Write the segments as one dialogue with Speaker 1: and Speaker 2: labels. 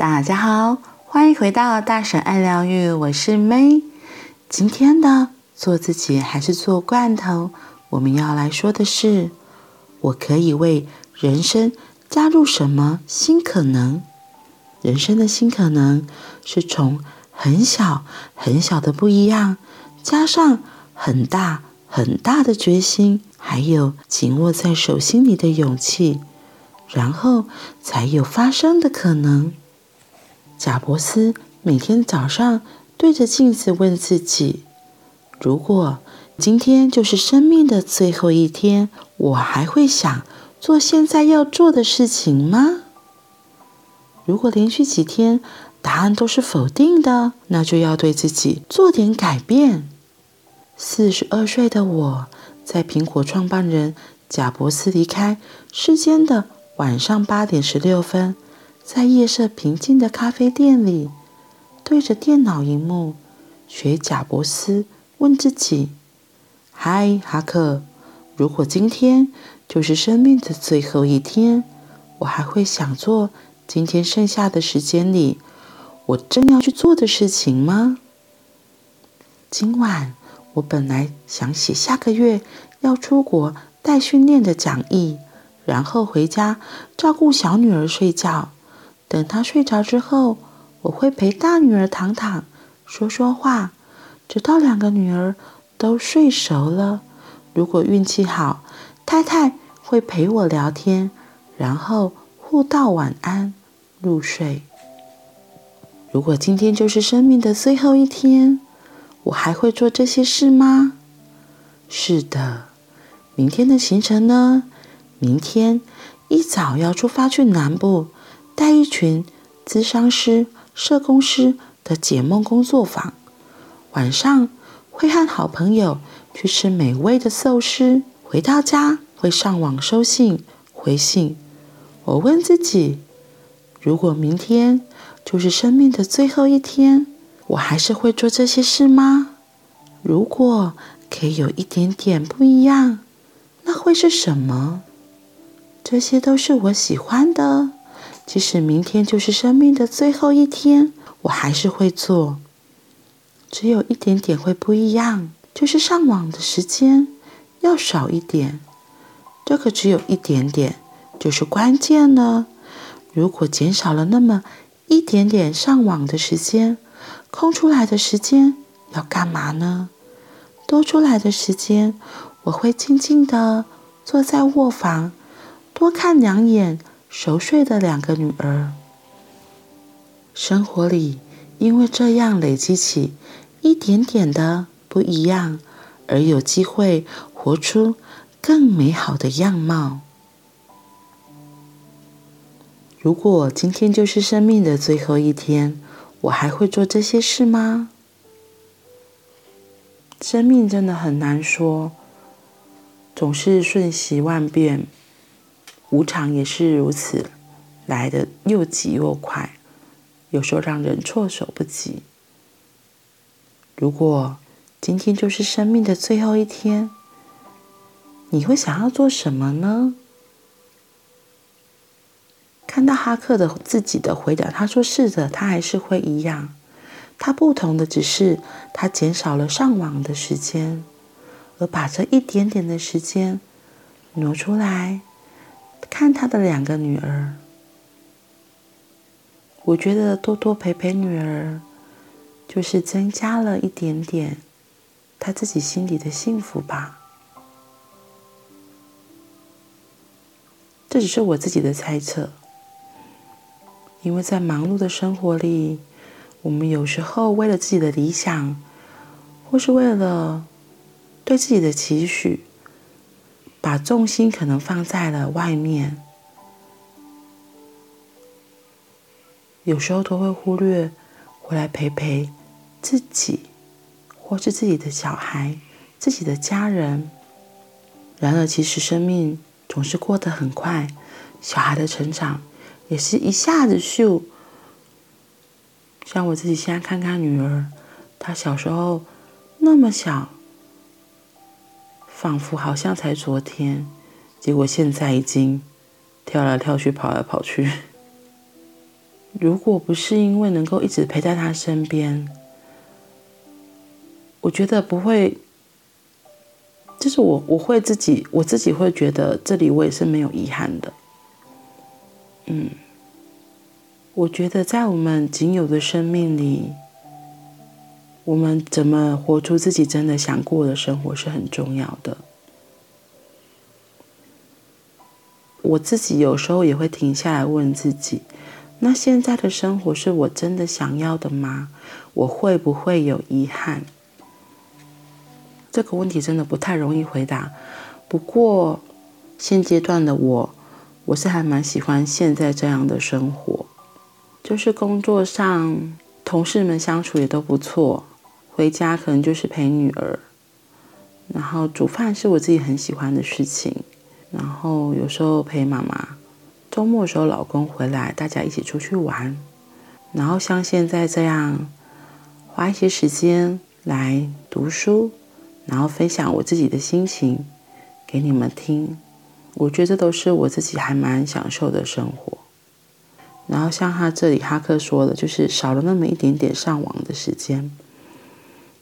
Speaker 1: 大家好，欢迎回到大婶爱疗愈，我是 May。今天的做自己还是做罐头？我们要来说的是，我可以为人生加入什么新可能？人生的新可能是从很小很小的不一样，加上很大很大的决心，还有紧握在手心里的勇气。然后才有发生的可能。贾伯斯每天早上对着镜子问自己：“如果今天就是生命的最后一天，我还会想做现在要做的事情吗？”如果连续几天答案都是否定的，那就要对自己做点改变。四十二岁的我，在苹果创办人贾伯斯离开世间的。晚上八点十六分，在夜色平静的咖啡店里，对着电脑荧幕，学贾伯斯问自己：“嗨，哈克，如果今天就是生命的最后一天，我还会想做今天剩下的时间里我正要去做的事情吗？”今晚我本来想写下个月要出国带训练的讲义。然后回家照顾小女儿睡觉，等她睡着之后，我会陪大女儿躺躺，说说话，直到两个女儿都睡熟了。如果运气好，太太会陪我聊天，然后互道晚安，入睡。如果今天就是生命的最后一天，我还会做这些事吗？是的，明天的行程呢？明天一早要出发去南部，带一群咨商师、社工师的解梦工作坊。晚上会和好朋友去吃美味的寿司。回到家会上网收信、回信。我问自己：如果明天就是生命的最后一天，我还是会做这些事吗？如果可以有一点点不一样，那会是什么？这些都是我喜欢的，即使明天就是生命的最后一天，我还是会做。只有一点点会不一样，就是上网的时间要少一点。这个只有一点点，就是关键了。如果减少了那么一点点上网的时间，空出来的时间要干嘛呢？多出来的时间，我会静静地坐在卧房。多看两眼熟睡的两个女儿。生活里因为这样累积起一点点的不一样，而有机会活出更美好的样貌。如果今天就是生命的最后一天，我还会做这些事吗？生命真的很难说，总是瞬息万变。无常也是如此，来得又急又快，有时候让人措手不及。如果今天就是生命的最后一天，你会想要做什么呢？看到哈克的自己的回答，他说：“是的，他还是会一样。他不同的只是他减少了上网的时间，而把这一点点的时间挪出来。”看他的两个女儿，我觉得多多陪陪女儿，就是增加了一点点他自己心里的幸福吧。这只是我自己的猜测，因为在忙碌的生活里，我们有时候为了自己的理想，或是为了对自己的期许。把重心可能放在了外面，有时候都会忽略回来陪陪自己，或是自己的小孩、自己的家人。然而，其实生命总是过得很快，小孩的成长也是一下子就。像我自己现在看看女儿，她小时候那么小。仿佛好像才昨天，结果现在已经跳来跳去、跑来跑去。如果不是因为能够一直陪在他身边，我觉得不会，就是我我会自己我自己会觉得这里我也是没有遗憾的。嗯，我觉得在我们仅有的生命里，我们怎么活出自己真的想过的生活是很重要的。我自己有时候也会停下来问自己。那现在的生活是我真的想要的吗？我会不会有遗憾？这个问题真的不太容易回答。不过现阶段的我，我是还蛮喜欢现在这样的生活，就是工作上同事们相处也都不错，回家可能就是陪女儿，然后煮饭是我自己很喜欢的事情，然后有时候陪妈妈。周末的时候，老公回来，大家一起出去玩。然后像现在这样，花一些时间来读书，然后分享我自己的心情给你们听。我觉得这都是我自己还蛮享受的生活。然后像他这里哈克说的，就是少了那么一点点上网的时间。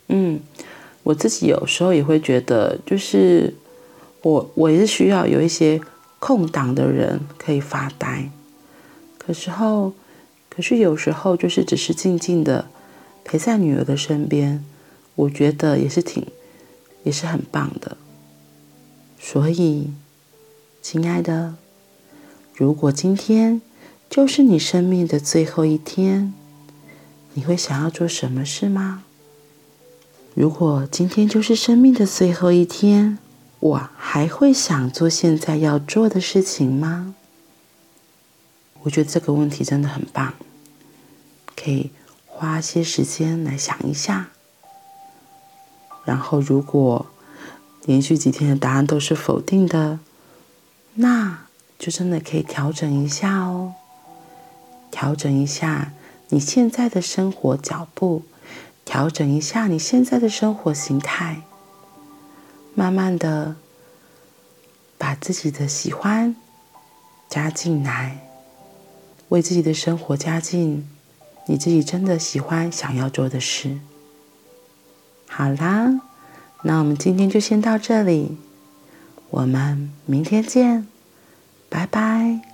Speaker 1: 嗯，我自己有时候也会觉得，就是我我也是需要有一些。空档的人可以发呆，可时候，可是有时候就是只是静静的陪在女儿的身边，我觉得也是挺，也是很棒的。所以，亲爱的，如果今天就是你生命的最后一天，你会想要做什么事吗？如果今天就是生命的最后一天，我还会想做现在要做的事情吗？我觉得这个问题真的很棒，可以花些时间来想一下。然后，如果连续几天的答案都是否定的，那就真的可以调整一下哦，调整一下你现在的生活脚步，调整一下你现在的生活形态。慢慢的，把自己的喜欢加进来，为自己的生活加进你自己真的喜欢、想要做的事。好啦，那我们今天就先到这里，我们明天见，拜拜。